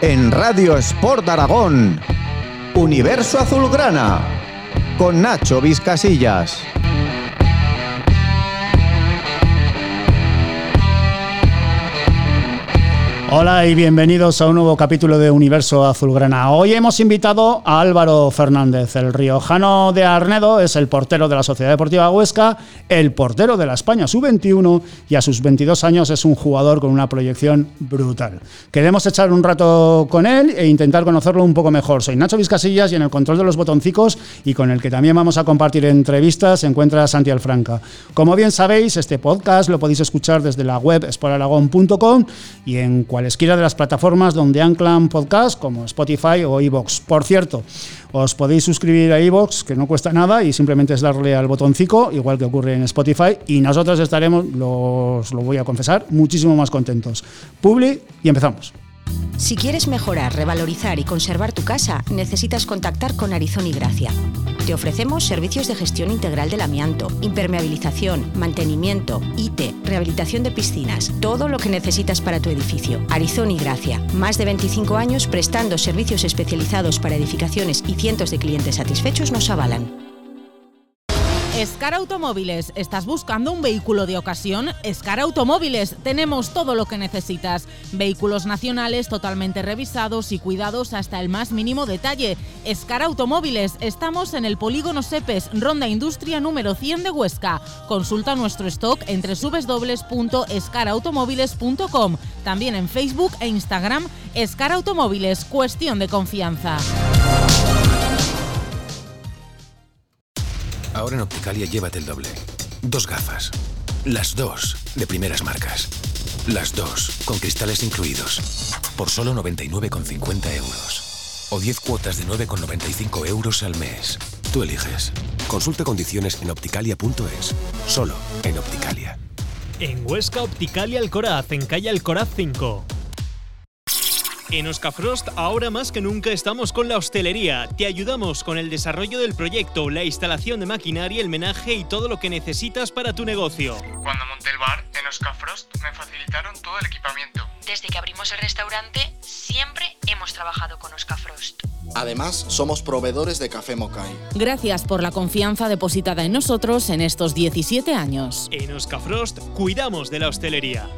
en Radio Sport Aragón. Universo Azulgrana con Nacho Vizcasillas. Hola y bienvenidos a un nuevo capítulo de Universo Azulgrana. Hoy hemos invitado a Álvaro Fernández. El riojano de Arnedo es el portero de la Sociedad Deportiva Huesca, el portero de la España Sub-21 y a sus 22 años es un jugador con una proyección brutal. Queremos echar un rato con él e intentar conocerlo un poco mejor. Soy Nacho Vizcasillas y en el control de los botoncicos y con el que también vamos a compartir entrevistas se encuentra Santi Alfranca. Como bien sabéis, este podcast lo podéis escuchar desde la web esporaragón.com y en cualesquiera de las plataformas donde anclan podcast como Spotify o iVoox. Por cierto, os podéis suscribir a iVoox, que no cuesta nada, y simplemente es darle al botoncito, igual que ocurre en Spotify, y nosotros estaremos, los, lo voy a confesar, muchísimo más contentos. Publi y empezamos. Si quieres mejorar, revalorizar y conservar tu casa, necesitas contactar con Arizón y Gracia. Te ofrecemos servicios de gestión integral del amianto, impermeabilización, mantenimiento, IT, rehabilitación de piscinas, todo lo que necesitas para tu edificio. Arizón y Gracia, más de 25 años prestando servicios especializados para edificaciones y cientos de clientes satisfechos nos avalan. Escar Automóviles, ¿estás buscando un vehículo de ocasión? Escar Automóviles, tenemos todo lo que necesitas. Vehículos nacionales totalmente revisados y cuidados hasta el más mínimo detalle. Escar Automóviles, estamos en el Polígono Sepes, Ronda Industria número 100 de Huesca. Consulta nuestro stock entre www.escarautomóviles.com. También en Facebook e Instagram, Escar Automóviles, cuestión de confianza. Ahora en Opticalia llévate el doble. Dos gafas. Las dos de primeras marcas. Las dos con cristales incluidos. Por solo 99,50 euros. O 10 cuotas de 9,95 euros al mes. Tú eliges. Consulta condiciones en opticalia.es. Solo en Opticalia. En Huesca Opticalia Alcoraz, en calle Alcoraz 5. En Oscafrost ahora más que nunca estamos con la hostelería. Te ayudamos con el desarrollo del proyecto, la instalación de maquinaria, el menaje y todo lo que necesitas para tu negocio. Cuando monté el bar en Oscafrost me facilitaron todo el equipamiento. Desde que abrimos el restaurante siempre hemos trabajado con Oscafrost. Además, somos proveedores de café Mokai. Gracias por la confianza depositada en nosotros en estos 17 años. En Oscafrost cuidamos de la hostelería.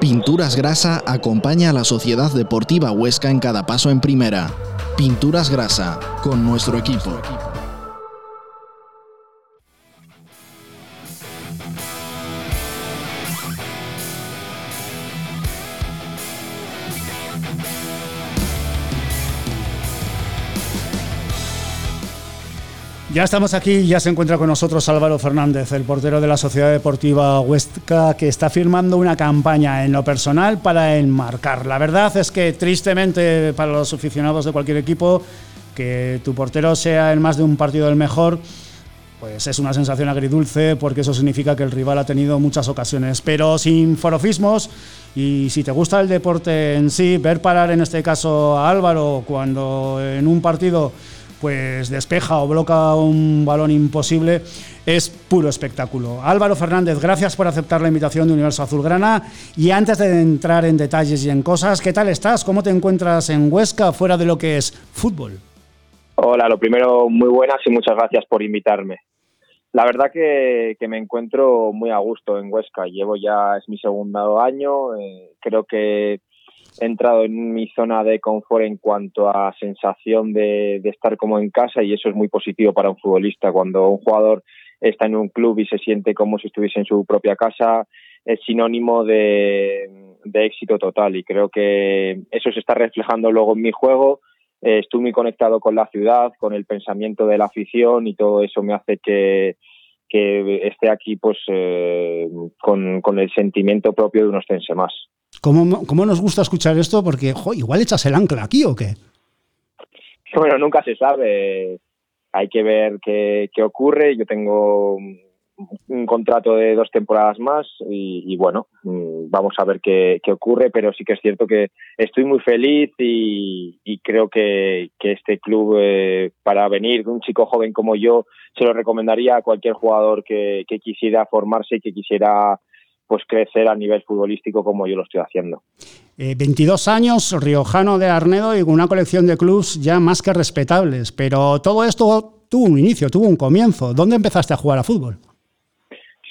Pinturas Grasa acompaña a la Sociedad Deportiva Huesca en cada paso en primera. Pinturas Grasa, con nuestro equipo. Ya estamos aquí, ya se encuentra con nosotros Álvaro Fernández, el portero de la Sociedad Deportiva Huesca, que está firmando una campaña en lo personal para enmarcar. La verdad es que tristemente para los aficionados de cualquier equipo, que tu portero sea en más de un partido el mejor, pues es una sensación agridulce porque eso significa que el rival ha tenido muchas ocasiones. Pero sin forofismos y si te gusta el deporte en sí, ver parar en este caso a Álvaro cuando en un partido pues despeja o bloca un balón imposible, es puro espectáculo. Álvaro Fernández, gracias por aceptar la invitación de Universo Azulgrana. Y antes de entrar en detalles y en cosas, ¿qué tal estás? ¿Cómo te encuentras en Huesca fuera de lo que es fútbol? Hola, lo primero, muy buenas y muchas gracias por invitarme. La verdad que, me encuentro muy a gusto en Huesca. Llevo ya, es mi segundo año. Eh, creo que he entrado en mi zona de confort en cuanto a sensación de, estar como en casa y eso es muy positivo para un futbolista. Cuando un jugador está en un club y se siente como si estuviese en su propia casa, es sinónimo de, éxito total y creo que eso se está reflejando luego en mi juego. Eh, estoy muy conectado con la ciudad, con el pensamiento de la afición y todo eso me hace que, esté aquí pues eh, con, con el sentimiento propio de un ostense más. ¿Cómo, nos gusta escuchar esto? Porque igual echas el ancla aquí o qué. Bueno, nunca se sabe. hay que ver qué, qué ocurre. Yo tengo un contrato de dos temporadas más y, bueno, mm, vamos a ver qué, qué, ocurre, pero sí que es cierto que estoy muy feliz y, creo que, que, este club eh, para venir, un chico joven como yo, se lo recomendaría a cualquier jugador que, que quisiera formarse y que quisiera pues crecer a nivel futbolístico como yo lo estoy haciendo. 22 eh, años, riojano de Arnedo y con una colección de clubs ya más que respetables, pero todo esto tuvo un inicio, tuvo un comienzo. ¿Dónde empezaste a jugar a fútbol?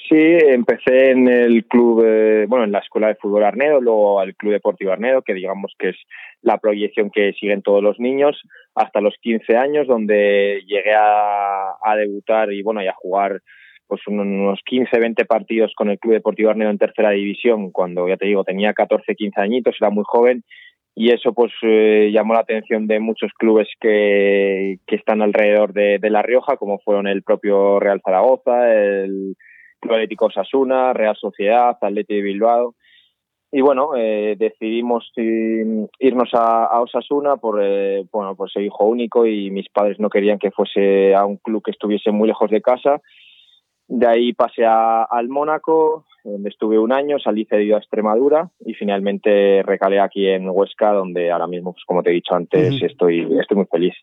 Sí, empecé en el club, bueno, en la escuela de fútbol Arnedo, luego al Club Deportivo Arnedo, que digamos que es la proyección que siguen todos los niños, hasta los 15 años, donde llegué a, a debutar y bueno, y a jugar pues unos 15, 20 partidos con el Club Deportivo Arnedo en tercera división, cuando ya te digo, tenía 14, 15 añitos, era muy joven, y eso pues eh, llamó la atención de muchos clubes que, que están alrededor de, de La Rioja, como fueron el propio Real Zaragoza, el Atlético Osasuna, Real Sociedad, Atlético de Bilbao. Y bueno, eh, decidimos irnos a, Osasuna por, eh, bueno, por ser hijo único y mis padres no querían que fuese a un club que estuviese muy lejos de casa. De ahí pasé al Mónaco, donde estuve un año, salí cedido a Extremadura y finalmente recalé aquí en Huesca, donde ahora mismo, pues como te he dicho antes, estoy, estoy muy feliz.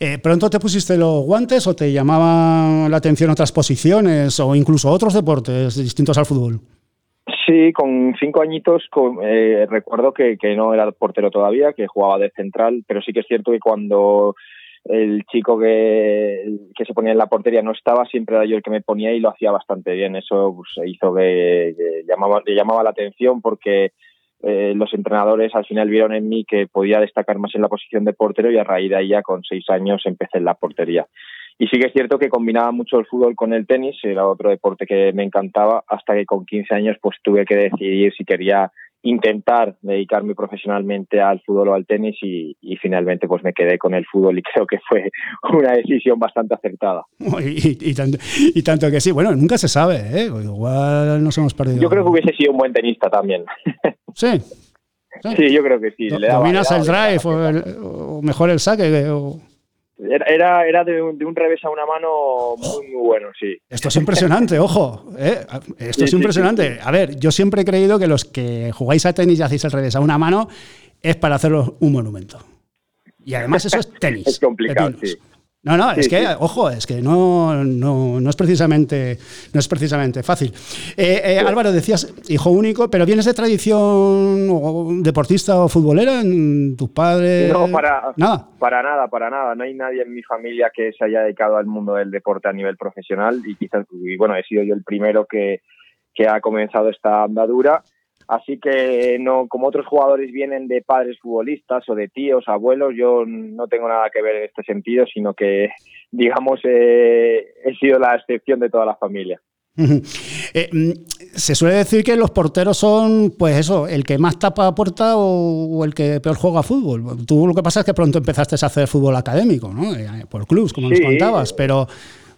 Eh, ¿Pronto te pusiste los guantes o te llamaban la atención otras posiciones o incluso otros deportes distintos al fútbol? Sí, con cinco añitos eh, recuerdo que, que, no era portero todavía, que jugaba de central, pero sí que es cierto que cuando el chico que, que se ponía en la portería no estaba, siempre era yo el que me ponía y lo hacía bastante bien. Eso pues, hizo que, llamaba, le llamaba la atención porque eh, los entrenadores al final vieron en mí que podía destacar más en la posición de portero y a raíz de ahí ya con seis años empecé en la portería. Y sí que es cierto que combinaba mucho el fútbol con el tenis, era otro deporte que me encantaba, hasta que con 15 años pues tuve que decidir si quería intentar dedicarme profesionalmente al fútbol o al tenis y, finalmente pues me quedé con el fútbol y creo que fue una decisión bastante acertada. Y, tanto, que sí, bueno, nunca se sabe, ¿eh? igual nos hemos perdido. Yo creo que hubiese sido un buen tenista también. Sí. Sí, yo creo que sí. ¿Dominas el drive o, mejor el saque? O... Era, era de, un, de, un, revés a una mano muy, muy bueno, sí. Esto es impresionante, ojo. ¿eh? Esto es impresionante. A ver, yo siempre he creído que los que jugáis a tenis y hacéis el revés a una mano es para haceros un monumento. Y además eso es tenis. es complicado, sí. No, no, es que, ojo, es que no, no, no, es precisamente, no es precisamente fácil. Eh, eh, Álvaro, decías hijo único, pero ¿vienes de tradición deportista o futbolera? en ¿Tus padres? No, para nada. Para nada, para nada. No hay nadie en mi familia que se haya dedicado al mundo del deporte a nivel profesional y quizás, y bueno, he sido yo el primero que, que ha comenzado esta andadura Así que no, como otros jugadores vienen de padres futbolistas o de tíos, abuelos, yo no tengo nada que ver en este sentido, sino que, digamos, eh, he sido la excepción de toda la familia. Eh, mm, se suele decir que los porteros son, pues eso, el que más tapa puerta o, el que peor juega fútbol. Tú lo que pasa es que pronto empezaste a hacer fútbol académico, ¿no? Eh, por clubs, como nos contabas, pero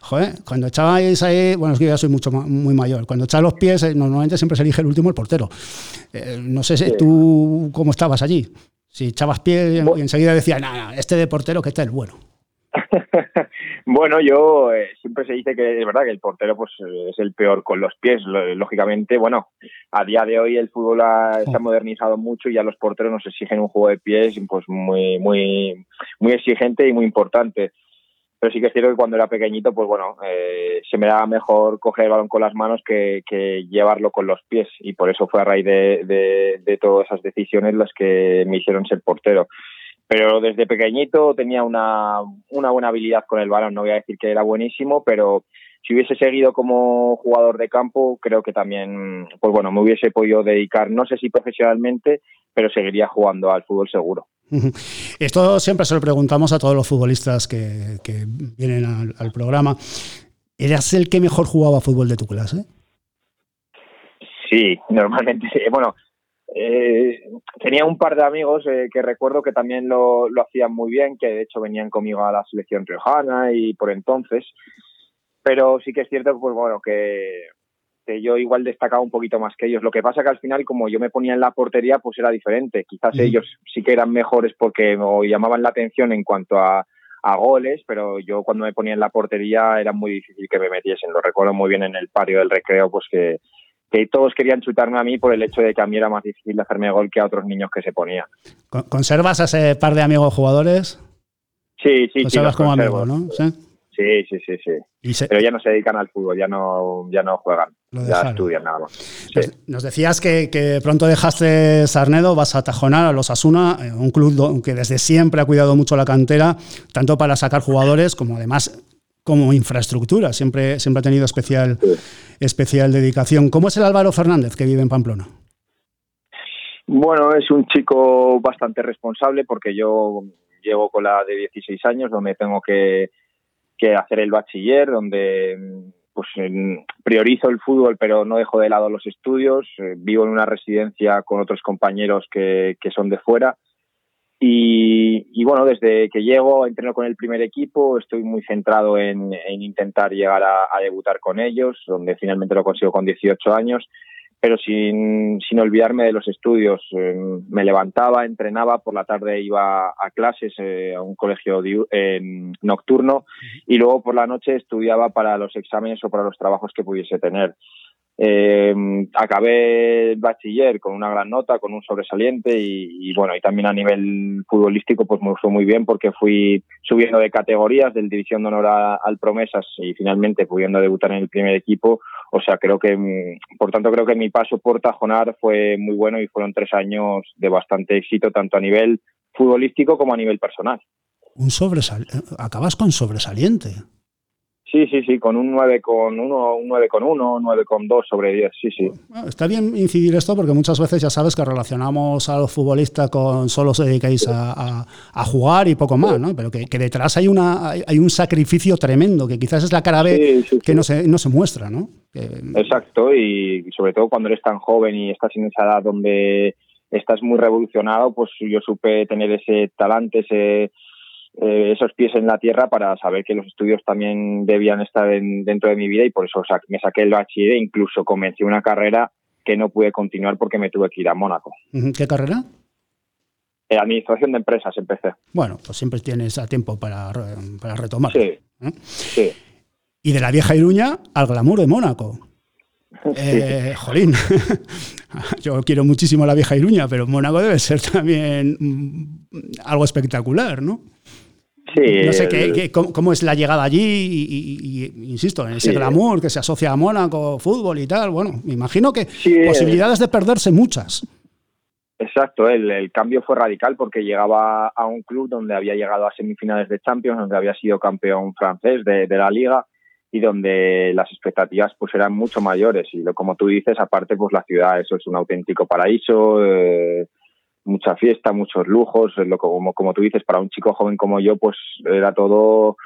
Joder, cuando echabais ahí, bueno, es que yo ya soy mucho muy mayor, cuando echabas los pies, eh, normalmente siempre se elige el último el portero. Eh, no sé si tú cómo estabas allí. Si echabas pies y enseguida decía, nada, este de portero que está el bueno. bueno, yo eh, siempre se dice que es verdad que el portero pues es el peor con los pies. Lógicamente, bueno, a día de hoy el fútbol se ha modernizado mucho y ya los porteros nos exigen un juego de pies pues muy muy muy exigente y muy importante pero sí que es cierto que cuando era pequeñito, pues bueno, eh, se me daba mejor coger el balón con las manos que, llevarlo con los pies y por eso fue a raíz de, de, todas esas decisiones las que me hicieron ser portero. Pero desde pequeñito tenía una, una buena habilidad con el balón, no voy a decir que era buenísimo, pero si hubiese seguido como jugador de campo, creo que también, pues bueno, me hubiese podido dedicar, no sé si profesionalmente, pero seguiría jugando al fútbol seguro. Esto siempre se lo preguntamos a todos los futbolistas que, vienen al, programa. ¿Eras el que mejor jugaba fútbol de tu clase? Sí, normalmente sí. Bueno, eh, tenía un par de amigos eh, que recuerdo que también lo, lo, hacían muy bien, que de hecho venían conmigo a la selección riojana y por entonces. Pero sí que es cierto, pues bueno, que yo igual destacaba un poquito más que ellos. Lo que pasa que al final, como yo me ponía en la portería, pues era diferente. Quizás ellos sí que eran mejores porque me llamaban la atención en cuanto a, a goles, pero yo cuando me ponía en la portería era muy difícil que me metiesen. Lo recuerdo muy bien en el patio del recreo, pues que, que todos querían chutarme a mí por el hecho de que a mí era más difícil hacerme gol que a otros niños que se ponían. ¿Conservas a ese par de amigos jugadores? Sí, sí, Conservas como amigos, ¿no? ¿Sí? Sí, sí, sí, Pero ya no se dedican al fútbol, ya no, ya no juegan, ya estudian nada más. Nos, decías que, pronto dejaste Sarnedo, vas a Tajonar, a los Asuna, eh, un club que desde siempre ha cuidado mucho la cantera, tanto para sacar jugadores como además como infraestructura. Siempre, siempre ha tenido especial, especial dedicación. ¿Cómo es el Álvaro Fernández que vive en Pamplona? Bueno, es un chico bastante responsable porque yo llego con la de 16 años donde tengo que que hacer el bachiller, donde pues priorizo el fútbol pero no dejo de lado los estudios, eh, vivo en una residencia con otros compañeros que, que son de fuera. Y, bueno, desde que llego entreno con el primer equipo, estoy muy centrado en, intentar llegar a, a, debutar con ellos, donde finalmente lo consigo con 18 años pero sin, sin olvidarme de los estudios. Eh, me levantaba, entrenaba, por la tarde iba a clases eh, a un colegio nocturno y luego por la noche estudiaba para los exámenes o para los trabajos que pudiese tener. Eh, acabé el bachiller con una gran nota, con un sobresaliente y, bueno, y también a nivel futbolístico pues me fue muy bien porque fui subiendo de categorías del División de Honor al Promesas y finalmente pudiendo debutar en el primer equipo. O sea, creo que, mm, por tanto, creo que mi paso por Tajonar fue muy bueno y fueron tres años de bastante éxito tanto a nivel futbolístico como a nivel personal. Un sobresal acabas con sobresaliente. Sí, sí, sí, con un 9 con 1, un 9 con 1, 9 con 2 sobre 10, sí, sí. está bien incidir esto porque muchas veces ya sabes que relacionamos a los futbolistas con solo se dedicáis a, a, jugar y poco más, ¿no? Pero que, detrás hay una hay un sacrificio tremendo que quizás es la cara B que no se, no se muestra, ¿no? Exacto, y sobre todo cuando eres tan joven y estás en esa edad donde estás muy revolucionado, pues yo supe tener ese talante, ese eh, esos pies en la tierra para saber que los estudios también debían estar dentro de mi vida y por eso me saqué el bachiller e incluso comencé una carrera que no pude continuar porque me tuve que ir a Mónaco. ¿Qué carrera? Eh, administración de empresas empecé. Bueno, pues siempre tienes a tiempo para, para retomar. Sí, sí. Y de la vieja Iruña al glamour de Mónaco. Eh, jolín, yo quiero muchísimo la vieja Iruña, pero Mónaco debe ser también mm, algo espectacular, ¿no? Sí, no sé qué, cómo, es la llegada allí y, insisto, en ese glamour que se asocia a Mónaco, fútbol y tal. Bueno, me imagino que posibilidades de perderse muchas. Exacto, el, el, cambio fue radical porque llegaba a un club donde había llegado a semifinales de Champions, donde había sido campeón francés de, de la liga y donde las expectativas pues eran mucho mayores y lo, como tú dices aparte pues la ciudad eso es un auténtico paraíso eh, mucha fiesta muchos lujos lo como como tú dices para un chico joven como yo pues era todo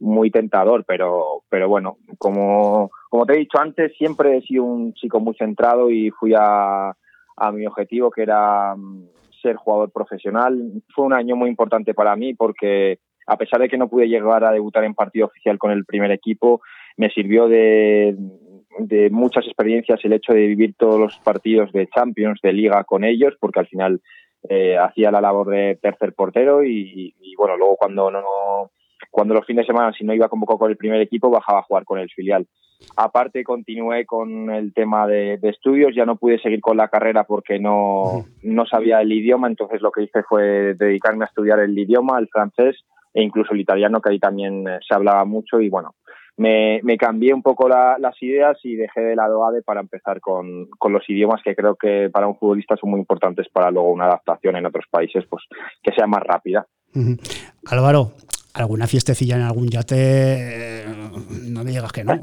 muy tentador pero pero bueno como como te he dicho antes siempre he sido un chico muy centrado y fui a a mi objetivo que era mm, ser jugador profesional. Fue un año muy importante para mí porque a pesar de que no pude llegar a debutar en partido oficial con el primer equipo, me sirvió de, muchas experiencias el hecho de vivir todos los partidos de Champions, de Liga con ellos, porque al final eh, hacía la labor de tercer portero y, bueno, luego cuando no, cuando los fines de semana si no iba convocado con el primer equipo bajaba a jugar con el filial. Aparte continué con el tema de, de, estudios, ya no pude seguir con la carrera porque no, no sabía el idioma, entonces lo que hice fue dedicarme a estudiar el idioma, el francés, e incluso el italiano, que ahí también eh, se hablaba mucho y bueno, me, me cambié un poco las ideas y dejé de lado ADE para empezar con, con, los idiomas que creo que para un futbolista son muy importantes para luego una adaptación en otros países pues que sea más rápida. Álvaro, ¿alguna fiestecilla en algún yate? No me digas que no.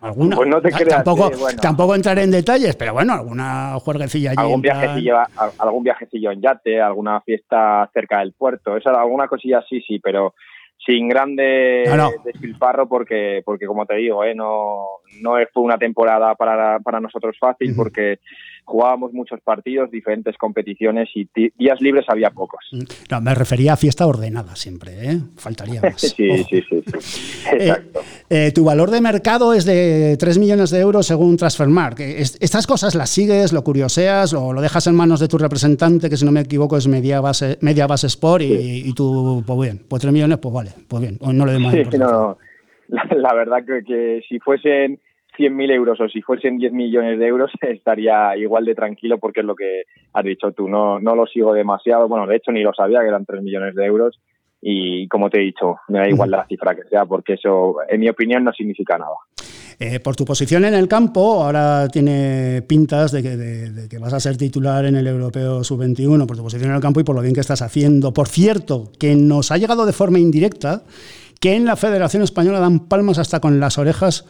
¿Alguna? Pues no te creas, tampoco, tampoco entraré en detalles, pero bueno, alguna juerguecilla allí. Algún viajecillo, algún viajecillo en yate, alguna fiesta cerca del puerto, esa, alguna cosilla sí, sí, pero sin grande despilfarro porque, porque como te digo, ¿eh? no, no fue una temporada para, para nosotros fácil porque jugábamos muchos partidos, diferentes competiciones y días libres había pocos. No, me refería a fiesta ordenada siempre, ¿eh? faltaría más. sí, sí, sí, sí, eh, Exacto. Eh, tu valor de mercado es de 3 millones de euros según Transfermarkt. ¿Estas cosas las sigues, lo curioseas o lo dejas en manos de tu representante, que si no me equivoco es Media Base, Media Base Sport, y, tú, pues bien, pues 3 millones, pues vale, pues bien, no le demos sí, no, la, verdad que, que si fuesen 100.000 euros o si fuesen 10 millones de euros estaría igual de tranquilo porque es lo que has dicho tú, no, no lo sigo demasiado, bueno, de hecho ni lo sabía que eran 3 millones de euros. Y como te he dicho, me da igual la cifra que sea porque eso en mi opinión no significa nada. Eh, por tu posición en el campo, ahora tiene pintas de que, de que, vas a ser titular en el Europeo Sub-21 por tu posición en el campo y por lo bien que estás haciendo. Por cierto, que nos ha llegado de forma indirecta que en la Federación Española dan palmas hasta con las orejas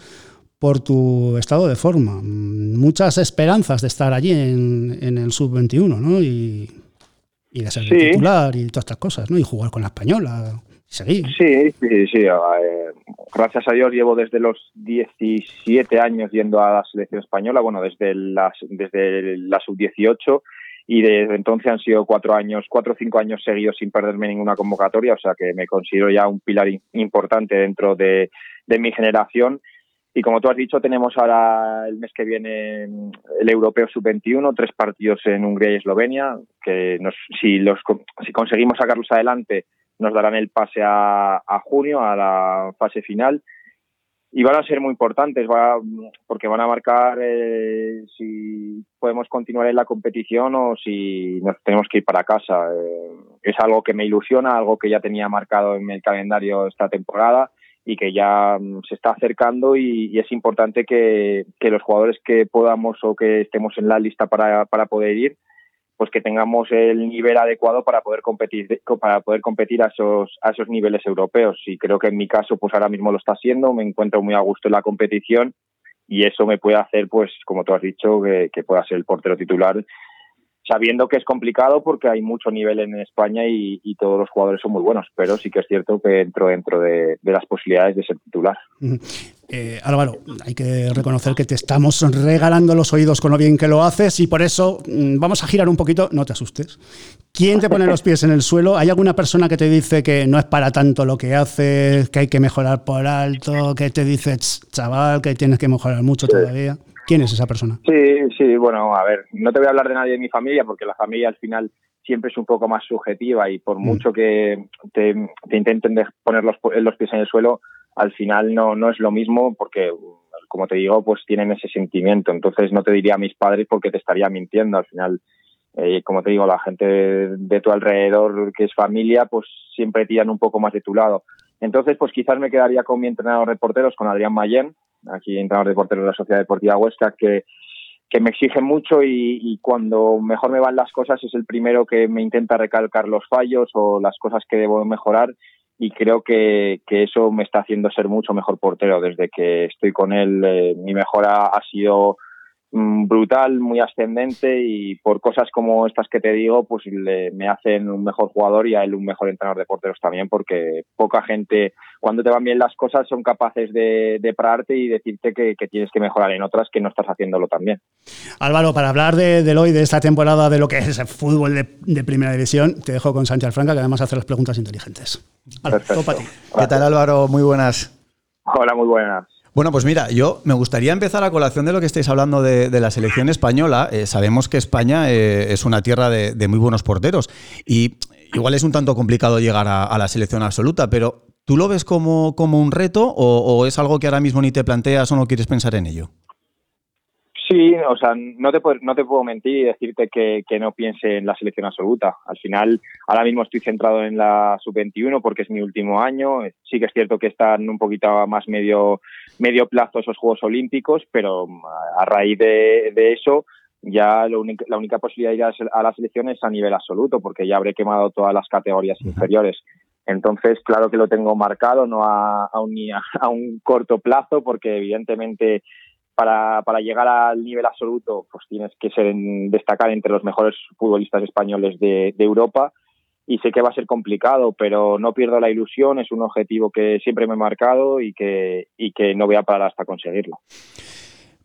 por tu estado de forma. Muchas esperanzas de estar allí en, el sub-21, ¿no? Y, de ser titular y todas estas cosas, ¿no? Y jugar con la española. Seguir. Sí, sí, sí. Gracias a Dios llevo desde los 17 años yendo a la selección española, bueno, desde, las, desde la sub-18 y desde entonces han sido cuatro años, cuatro o cinco años seguidos sin perderme ninguna convocatoria, o sea que me considero ya un pilar importante dentro de, de mi generación y como tú has dicho, tenemos ahora el mes que viene el Europeo Sub-21, tres partidos en Hungría y Eslovenia, que nos, si, los, si conseguimos sacarlos adelante nos darán el pase a, junio, a la fase final. Y van a ser muy importantes va, porque van a marcar eh, si podemos continuar en la competición o si nos tenemos que ir para casa. Eh, es algo que me ilusiona, algo que ya tenía marcado en el calendario esta temporada y que ya mm, se está acercando y, es importante que, los jugadores que podamos o que estemos en la lista para, para poder ir pues que tengamos el nivel adecuado para poder competir para poder competir a esos a esos niveles europeos. Y creo que en mi caso pues ahora mismo lo está haciendo me encuentro muy a gusto en la competición y eso me puede hacer pues como tú has dicho que, que pueda ser el portero titular sabiendo que es complicado porque hay mucho nivel en España y, todos los jugadores son muy buenos, pero sí que es cierto que entro dentro de, las posibilidades de ser titular. Eh, Álvaro, hay que reconocer que te estamos regalando los oídos con lo bien que lo haces y por eso mm, vamos a girar un poquito, no te asustes. ¿Quién te pone los pies en el suelo? ¿Hay alguna persona que te dice que no es para tanto lo que haces, que hay que mejorar por alto, que te dice, chaval, que tienes que mejorar mucho todavía? ¿Quién es esa persona? Sí, sí, bueno, a ver, no te voy a hablar de nadie de mi familia porque la familia al final siempre es un poco más subjetiva y por mm. mucho que te, intenten poner los, los pies en el suelo, al final no, no es lo mismo porque, como te digo, pues tienen ese sentimiento. Entonces no te diría a mis padres porque te estaría mintiendo. Al final, eh, como te digo, la gente de, tu alrededor que es familia, pues siempre tiran un poco más de tu lado. Entonces, pues quizás me quedaría con mi entrenador de porteros, con Adrián Mayen, aquí entrenador de porteros de la Sociedad Deportiva Huesca, que, que me exige mucho y, cuando mejor me van las cosas es el primero que me intenta recalcar los fallos o las cosas que debo mejorar y creo que, que eso me está haciendo ser mucho mejor portero. Desde que estoy con él, eh, mi mejora ha sido brutal, muy ascendente y por cosas como estas que te digo, pues me hacen un mejor jugador y a él un mejor entrenador de porteros también, porque poca gente, cuando te van bien las cosas, son capaces de, de pararte y decirte que, tienes que mejorar en otras que no estás haciéndolo también. Álvaro, para hablar de, de hoy, de esta temporada, de lo que es el fútbol de, primera división, te dejo con Santi Alfranca, que además hace las preguntas inteligentes. ¿Qué tal Álvaro? Muy buenas. Hola, muy buenas. Bueno, pues mira, yo me gustaría empezar a colación de lo que estáis hablando de, la selección española. Eh, sabemos que España eh, es una tierra de, muy buenos porteros y igual es un tanto complicado llegar a, la selección absoluta, pero ¿tú lo ves como, como un reto o, es algo que ahora mismo ni te planteas o no quieres pensar en ello? Sí, o sea, no te, puedo, no te puedo mentir y decirte que, que, no piense en la selección absoluta. Al final, ahora mismo estoy centrado en la sub-21 porque es mi último año. Sí que es cierto que están un poquito más medio, medio plazo esos Juegos Olímpicos, pero a raíz de, de eso ya la única posibilidad de ir a la selección es a nivel absoluto porque ya habré quemado todas las categorías inferiores. Entonces, claro que lo tengo marcado, no a, a, un, a un corto plazo, porque evidentemente para, para llegar al nivel absoluto, pues tienes que ser destacar entre los mejores futbolistas españoles de, Europa. Y sé que va a ser complicado, pero no pierdo la ilusión, es un objetivo que siempre me he marcado y que, y que no voy a parar hasta conseguirlo.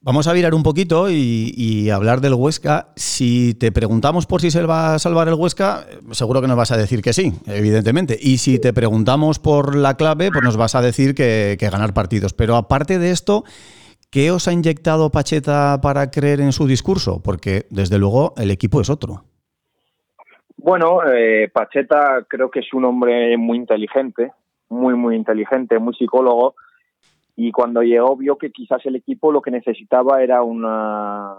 Vamos a virar un poquito y, hablar del Huesca. Si te preguntamos por si se va a salvar el Huesca, seguro que nos vas a decir que sí, evidentemente. Y si te preguntamos por la clave, pues nos vas a decir que, ganar partidos. Pero aparte de esto, ¿qué os ha inyectado Pacheta para creer en su discurso? Porque desde luego el equipo es otro. Bueno, eh, Pacheta creo que es un hombre muy inteligente, muy, muy inteligente, muy psicólogo y cuando llegó vio que quizás el equipo lo que necesitaba era una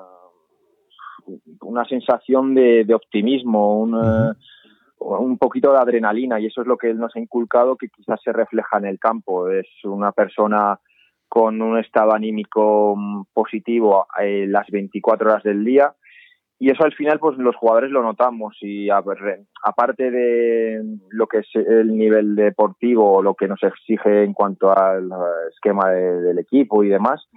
una sensación de, optimismo, un poquito de adrenalina y eso es lo que él nos ha inculcado que quizás se refleja en el campo. Es una persona con un estado anímico positivo eh, las 24 horas del día y eso al final pues los jugadores lo notamos y aparte de lo que es el nivel deportivo lo que nos exige en cuanto al esquema del equipo y demás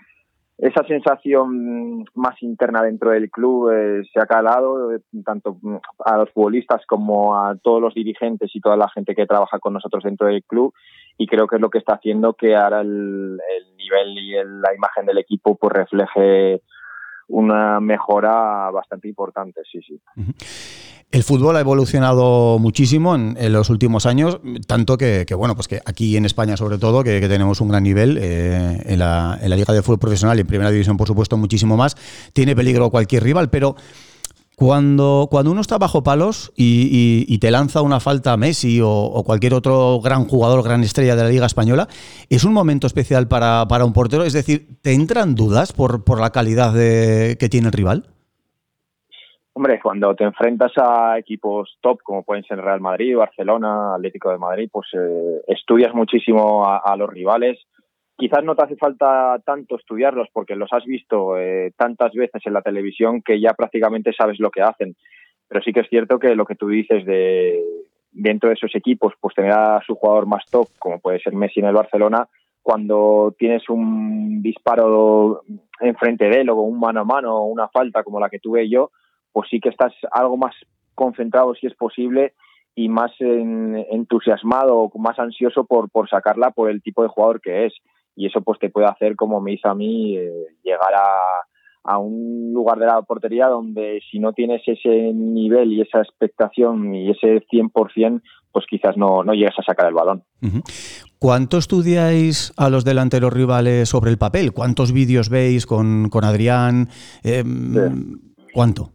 esa sensación más interna dentro del club eh, se ha calado eh, tanto a los futbolistas como a todos los dirigentes y toda la gente que trabaja con nosotros dentro del club y creo que es lo que está haciendo que ahora el, el nivel y la imagen del equipo pues refleje una mejora bastante importante, sí, sí. El fútbol ha evolucionado muchísimo en, los últimos años, tanto que, bueno, pues que aquí en España sobre todo, que, tenemos un gran nivel eh, en, la, en la Liga de Fútbol Profesional y en Primera División, por supuesto, muchísimo más, tiene peligro cualquier rival, pero cuando, cuando uno está bajo palos y, te lanza una falta Messi o, cualquier otro gran jugador, gran estrella de la Liga Española, ¿es un momento especial para, un portero? Es decir, ¿te entran dudas por, por la calidad de, que tiene el rival? Hombre, cuando te enfrentas a equipos top como pueden ser Real Madrid, Barcelona, Atlético de Madrid, pues eh, estudias muchísimo a, los rivales, quizás no te hace falta tanto estudiarlos porque los has visto eh, tantas veces en la televisión que ya prácticamente sabes lo que hacen. Pero sí que es cierto que lo que tú dices de dentro de esos equipos, pues tener a su jugador más top, como puede ser Messi en el Barcelona, cuando tienes un disparo enfrente de él o un mano a mano o una falta como la que tuve yo, pues sí que estás algo más concentrado si es posible y más entusiasmado o más ansioso por, por sacarla por el tipo de jugador que es y eso pues te puede hacer como me hizo a mí eh, llegar a, a un lugar de la portería donde si no tienes ese nivel y esa expectación y ese 100%, pues quizás no, no llegues a sacar el balón. ¿Cuánto estudiáis a los delanteros rivales sobre el papel? ¿Cuántos vídeos veis con, con Adrián? Em, ¿Cuánto?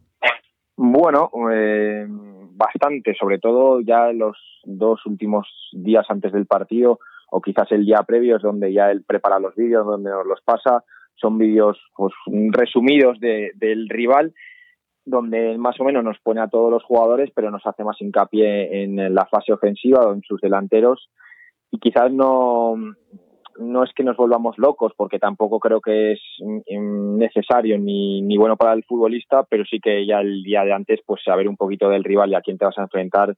Bueno, eh, bastante, sobre todo ya los dos últimos días antes del partido o quizás el día previo es donde ya él prepara los vídeos, donde nos los pasa. Son vídeos pues, resumidos de, del rival, donde más o menos nos pone a todos los jugadores, pero nos hace más hincapié en la fase ofensiva o en sus delanteros. Y quizás no, no es que nos volvamos locos, porque tampoco creo que es necesario ni, ni bueno para el futbolista, pero sí que ya el día de antes, pues saber un poquito del rival y a quién te vas a enfrentar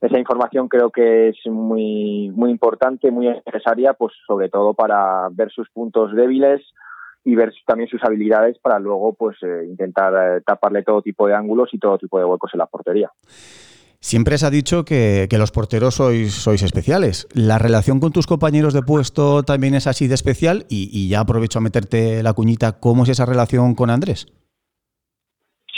esa información creo que es muy, muy importante, muy necesaria, pues sobre todo para ver sus puntos débiles y ver también sus habilidades para luego pues eh, intentar eh, taparle todo tipo de ángulos y todo tipo de huecos en la portería. Siempre se ha dicho que, los porteros sois, sois especiales. ¿La relación con tus compañeros de puesto también es así de especial? Y, y ya aprovecho a meterte la cuñita, ¿cómo es esa relación con Andrés?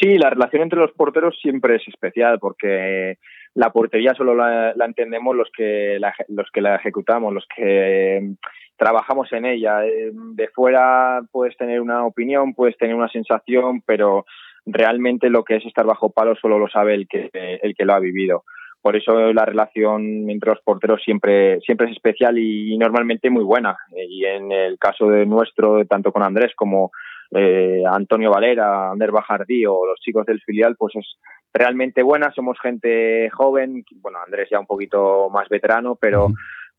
Sí, la relación entre los porteros siempre es especial porque la portería solo la, entendemos los que la, los que la ejecutamos, los que em, trabajamos en ella. Em, de fuera puedes tener una opinión, puedes tener una sensación, pero realmente lo que es estar bajo palo solo lo sabe el que, el que lo ha vivido. Por eso la relación entre los porteros siempre, siempre es especial y, normalmente muy buena. Y en el caso de nuestro, tanto con Andrés como eh, Antonio Valera, Ander Bajardí o los chicos del filial, pues es realmente buena. Somos gente joven, bueno, Andrés ya un poquito más veterano, pero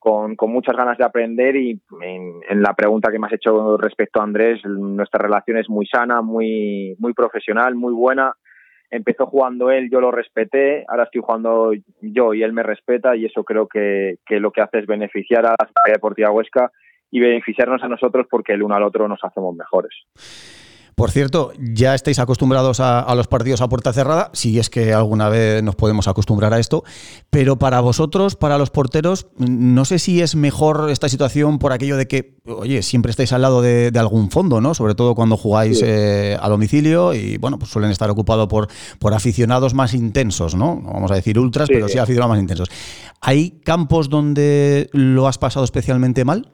con, con muchas ganas de aprender y en, la pregunta que me has hecho respecto a Andrés, nuestra relación es muy sana, muy, muy profesional, muy buena. Empezó jugando él, yo lo respeté, ahora estoy jugando yo y él me respeta y eso creo que, que lo que hace es beneficiar a la Deportiva Huesca y beneficiarnos a nosotros porque el uno al otro nos hacemos mejores. Por cierto, ya estáis acostumbrados a, los partidos a puerta cerrada, si es que alguna vez nos podemos acostumbrar a esto, pero para vosotros, para los porteros, no sé si es mejor esta situación por aquello de que, oye, siempre estáis al lado de, algún fondo, ¿no? Sobre todo cuando jugáis eh, a domicilio y, bueno, pues suelen estar ocupados por, por aficionados más intensos, ¿no? No vamos a decir ultras, pero sí aficionados más intensos. ¿Hay campos donde lo has pasado especialmente mal?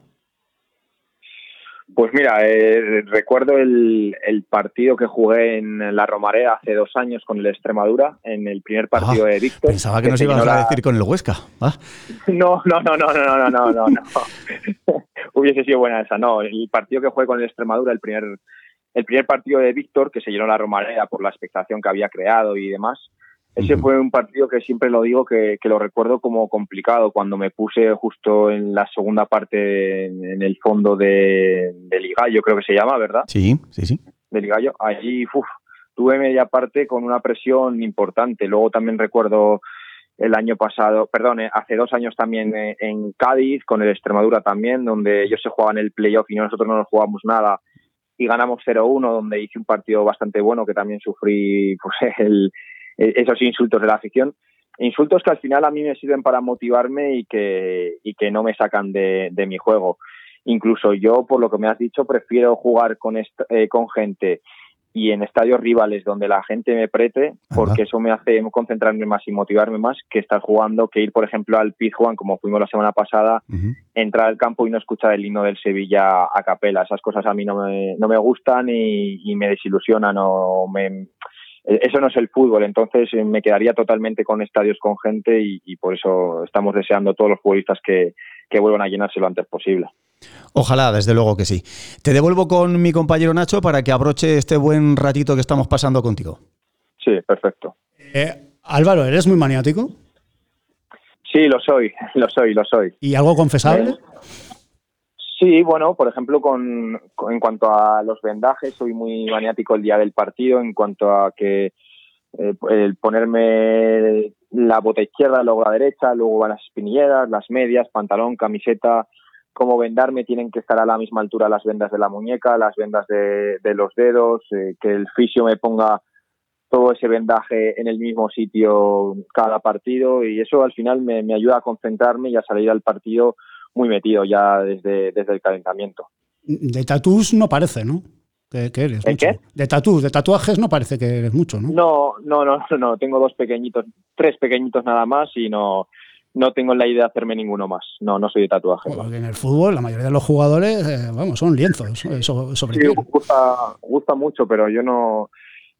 Pues mira, eh, recuerdo el, partido que jugué en la Romareda hace dos años con el Extremadura, en el primer partido ah, de Víctor. Pensaba que, nos ibas a decir con el Huesca. ¿ah? No, no, no, no, no, no, no, no. no. Hubiese sido buena esa. No, el partido que jugué con el Extremadura, el primer, el primer partido de Víctor, que se llenó la Romareda por la expectación que había creado y demás, ese fue un partido que siempre lo digo que, lo recuerdo como complicado cuando me puse justo en la segunda parte en, el fondo de, de, Ligallo, creo que se llama, ¿verdad? Sí, sí, sí. De Ligallo. Allí tuve media parte con una presión importante. Luego también recuerdo el año pasado, perdón, eh, hace dos años también eh, en Cádiz, con el Extremadura también, donde ellos se jugaban el playoff y nosotros no nos jugamos nada y ganamos 0-1, donde hice un partido bastante bueno que también sufrí pues, el esos insultos de la afición. Insultos que al final a mí me sirven para motivarme y que, y que no me sacan de, mi juego. Incluso yo, por lo que me has dicho, prefiero jugar con, eh, con gente y en estadios rivales donde la gente me prete, porque eso me hace concentrarme más y motivarme más que estar jugando, que ir, por ejemplo, al Pizjuán, como fuimos la semana pasada, entrar al campo y no escuchar el himno del Sevilla a capela. Esas cosas a mí no me, no me gustan y, y me desilusionan o me, eso no es el fútbol, entonces eh, me quedaría totalmente con estadios con gente y, por eso estamos deseando todos los futbolistas que, vuelvan a llenarse lo antes posible. Ojalá, desde luego que sí. Te devuelvo con mi compañero Nacho para que abroche este buen ratito que estamos pasando contigo. Sí, perfecto. Eh, Álvaro, ¿eres muy maniático? Sí, lo soy, lo soy, lo soy. ¿Y algo confesable? Sí, bueno, por ejemplo, con, en cuanto a los vendajes, soy muy maniático el día del partido, en cuanto a que eh, el ponerme la bota izquierda, luego la derecha, luego las espinilleras, las medias, pantalón, camiseta, como vendarme tienen que estar a la misma altura las vendas de la muñeca, las vendas de, los dedos, eh, que el fisio me ponga todo ese vendaje en el mismo sitio cada partido y eso al final me ayuda a concentrarme y a salir al partido muy metido ya desde, desde el calentamiento. De tatús no parece, ¿no? Que, eres mucho. Qué? De tatús, de tatuajes no parece que eres mucho, ¿no? No, no, no, no, tengo dos pequeñitos, tres pequeñitos nada más y no, no tengo la idea de hacerme ninguno más. No, no soy de tatuajes. en el fútbol la mayoría de los jugadores, eh, vamos, son lienzos eh, sobre sí, gusta, gusta mucho, pero yo no,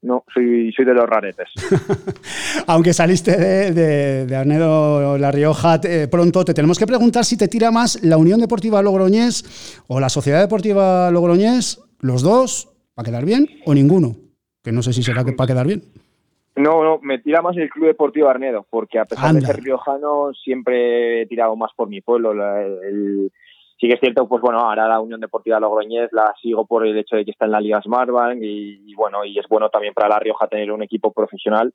no, soy, soy de los raretes. Aunque saliste de, de, Arnedo La Rioja pronto, te tenemos que preguntar si te tira más la Unión Deportiva Logroñés o la Sociedad Deportiva Logroñés, los dos, para quedar bien, o ninguno. Que no sé si será que para quedar bien. No, no, me tira más el Club Deportivo Arnedo, porque a pesar de ser riojano, siempre he tirado más por mi pueblo. el, sí que es cierto, pues bueno, ahora la Unión Deportiva Logroñés la sigo por el hecho de que está en la Liga Smartbank y, bueno, y es bueno también para La Rioja tener un equipo profesional,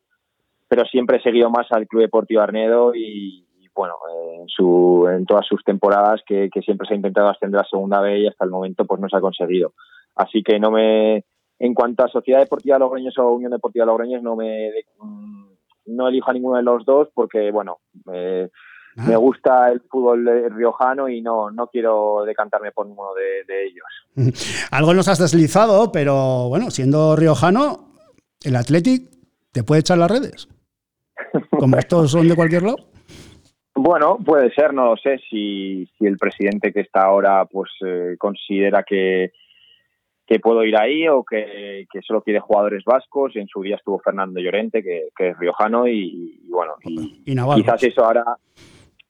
pero siempre he seguido más al Club Deportivo Arnedo y, bueno, en, su, todas sus temporadas que, siempre se ha intentado ascender a segunda B y hasta el momento pues no se ha conseguido. Así que no me, en cuanto a Sociedad Deportiva Logroñés o Unión Deportiva Logroñés no me, no elijo a ninguno de los dos porque bueno, eh, me gusta el fútbol riojano y no, no quiero decantarme por ninguno de, ellos. Algo nos has deslizado, pero bueno, siendo riojano, el Athletic te puede echar las redes. Como estos son de cualquier lado. Bueno, puede ser, no lo sé. Si, si el presidente que está ahora pues eh, considera que, que puedo ir ahí o que, solo quiere jugadores vascos. En su día estuvo Fernando Llorente, que, es riojano, y, bueno, y, quizás eso ahora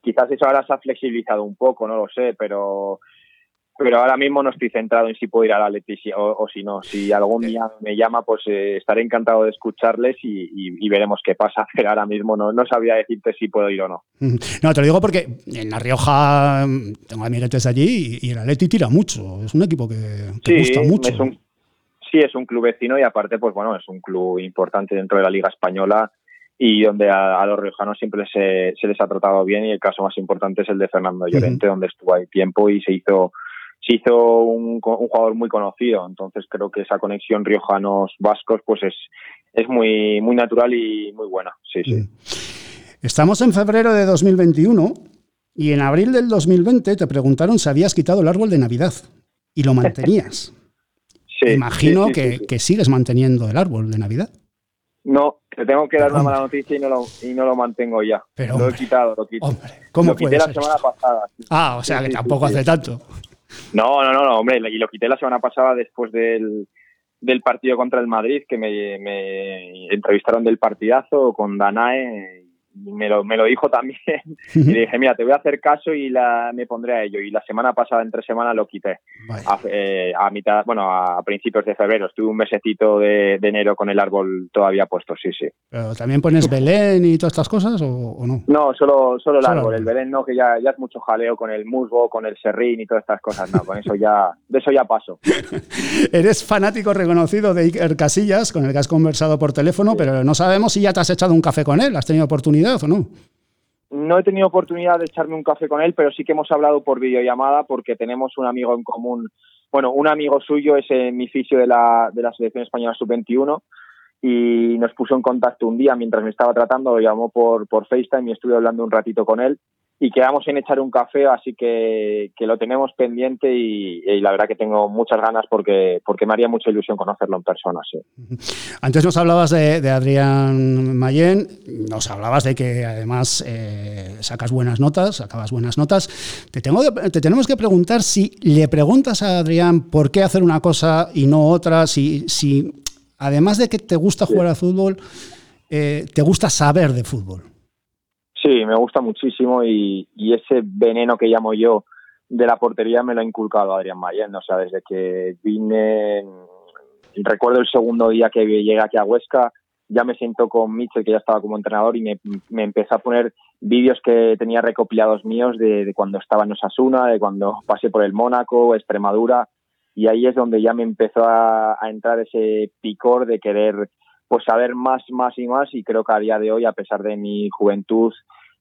Quizás eso ahora se ha flexibilizado un poco, no lo sé, pero pero ahora mismo no estoy centrado en si puedo ir a la Leticia o, si no. Si algún día me llama, pues eh, estaré encantado de escucharles y, veremos qué pasa. Pero ahora mismo no, no sabría decirte si puedo ir o no. No, te lo digo porque en La Rioja mm, tengo amiguetes allí y, el Atleti tira mucho. Es un equipo que te gusta mucho. sí, es un club vecino y aparte, pues bueno, es un club importante dentro de la Liga Española y donde a, los riojanos siempre se, se, les ha tratado bien y el caso más importante es el de Fernando Llorente, donde estuvo ahí tiempo y se hizo se hizo un, un jugador muy conocido. Entonces creo que esa conexión riojanos-vascos pues es, es muy, muy natural y muy buena. Sí, sí. Mm. Estamos en febrero de 2021 y en abril del 2020 te preguntaron si habías quitado el árbol de Navidad y lo mantenías. Sí, Imagino sí, sí, que, que sigues manteniendo el árbol de Navidad. No, te tengo que dar una Hombre. mala noticia y no lo, y no lo mantengo ya. Pero, lo he hombre, quitado, lo quité. ¿cómo lo quité la ser semana pasada. Ah, o sea Sí, que sí, tampoco sí, hace tanto. No, no, no, no, hombre, y lo quité la semana pasada después del, del partido contra el Madrid, que me, me entrevistaron del partidazo con Danae me lo, me lo dijo también. y le dije, mira, te voy a hacer caso y la, me pondré a ello. Y la semana pasada, entre semana, lo quité. A, eh, a mitad, bueno, a principios de febrero. Estuve un mesecito de, de enero con el árbol todavía puesto, sí, sí. ¿Pero también pones Belén y todas estas cosas o, o no? No, solo, solo el árbol. el Belén no, que ya, ya es mucho jaleo con el musgo, con el serrín y todas estas cosas, no, con eso ya, de eso ya paso. Eres fanático reconocido de Iker Casillas, con el que has conversado por teléfono, pero no sabemos si ya te has echado un café con él. ¿Has tenido oportunidad o no? No he tenido oportunidad de echarme un café con él, pero sí que hemos hablado por videollamada porque tenemos un amigo en común. Bueno, un amigo suyo es eh, mi fisio de la, de la selección española sub-21 y nos puso en contacto un día mientras me estaba tratando, lo llamó por, por FaceTime y estuve hablando un ratito con él y quedamos en echar un café, así que, que lo tenemos pendiente y, y la verdad que tengo muchas ganas porque, porque me haría mucha ilusión conocerlo en persona. Sí. Antes nos hablabas de, de Adrián Mayén, nos hablabas de que además eh, sacas buenas notas, sacabas buenas notas. Te, tengo que- te tenemos que preguntar si le preguntas a Adrián por qué hacer una cosa y no otra, si, si además de que te gusta jugar al fútbol, eh, te gusta saber de fútbol. Sí, me gusta muchísimo y, ese veneno que llamo yo de la portería me lo ha inculcado Adrián Mayen. O sea, desde que vine, recuerdo el segundo día que llegué aquí a Huesca, ya me siento con Mitchell, que ya estaba como entrenador, y me, empezó a poner vídeos que tenía recopilados míos de, de cuando estaba en Osasuna, de cuando pasé por el Mónaco, Extremadura, y ahí es donde ya me empezó a, a entrar ese picor de querer pues saber más, más y más y creo que a día de hoy, a pesar de mi juventud,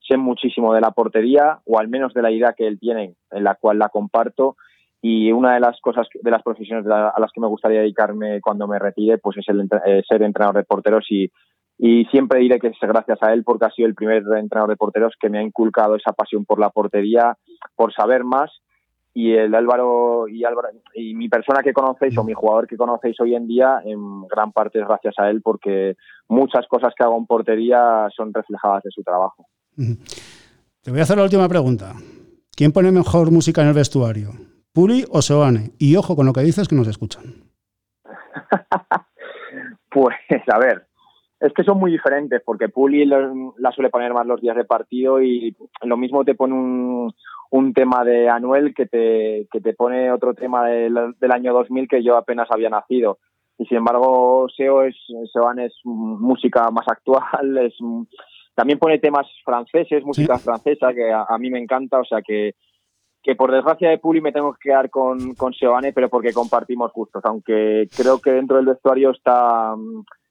sé muchísimo de la portería o al menos de la idea que él tiene, en la cual la comparto. Y una de las cosas, de las profesiones a las que me gustaría dedicarme cuando me retire, pues es el eh, ser entrenador de porteros. Y, y siempre diré que es gracias a él porque ha sido el primer entrenador de porteros que me ha inculcado esa pasión por la portería, por saber más. Y el Álvaro y Álvaro y mi persona que conocéis o mi jugador que conocéis hoy en día en gran parte es gracias a él porque muchas cosas que hago en portería son reflejadas de su trabajo. Te voy a hacer la última pregunta. ¿Quién pone mejor música en el vestuario? ¿Puri o Seoane? Y ojo con lo que dices que nos escuchan. Pues a ver, es que son muy diferentes porque Puli la suele poner más los días de partido y lo mismo te pone un, un tema de Anuel que te, que te pone otro tema del, del año 2000 que yo apenas había nacido. Y sin embargo, Seo es, es música más actual, es, también pone temas franceses, música francesa que a, a mí me encanta, o sea que que por desgracia de Puli me tengo que quedar con, con Seoane, pero porque compartimos gustos, aunque creo que dentro del vestuario está,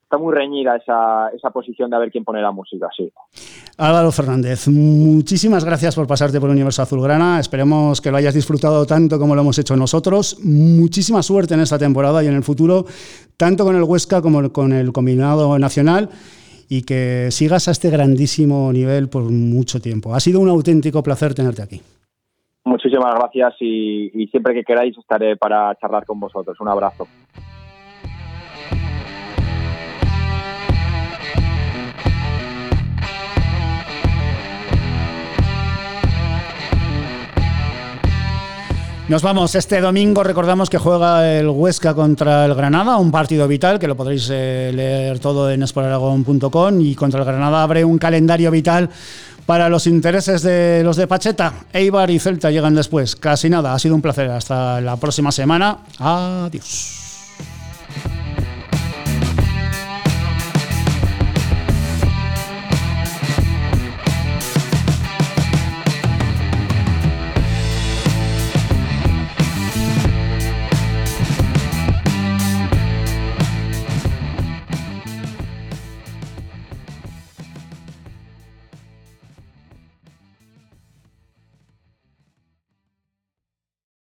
está muy reñida esa, esa posición de a ver quién pone la música, sí. Álvaro Fernández, muchísimas gracias por pasarte por el Universo Azulgrana. Esperemos que lo hayas disfrutado tanto como lo hemos hecho nosotros. Muchísima suerte en esta temporada y en el futuro, tanto con el Huesca como con el combinado nacional. Y que sigas a este grandísimo nivel por mucho tiempo. Ha sido un auténtico placer tenerte aquí. Muchísimas gracias y, siempre que queráis estaré para charlar con vosotros. Un abrazo. Nos vamos este domingo. Recordamos que juega el Huesca contra el Granada, un partido vital que lo podréis eh, leer todo en esporaragón.com. Y contra el Granada abre un calendario vital para los intereses de los de Pacheta. Eibar y Celta llegan después. Casi nada. Ha sido un placer. Hasta la próxima semana. Adiós.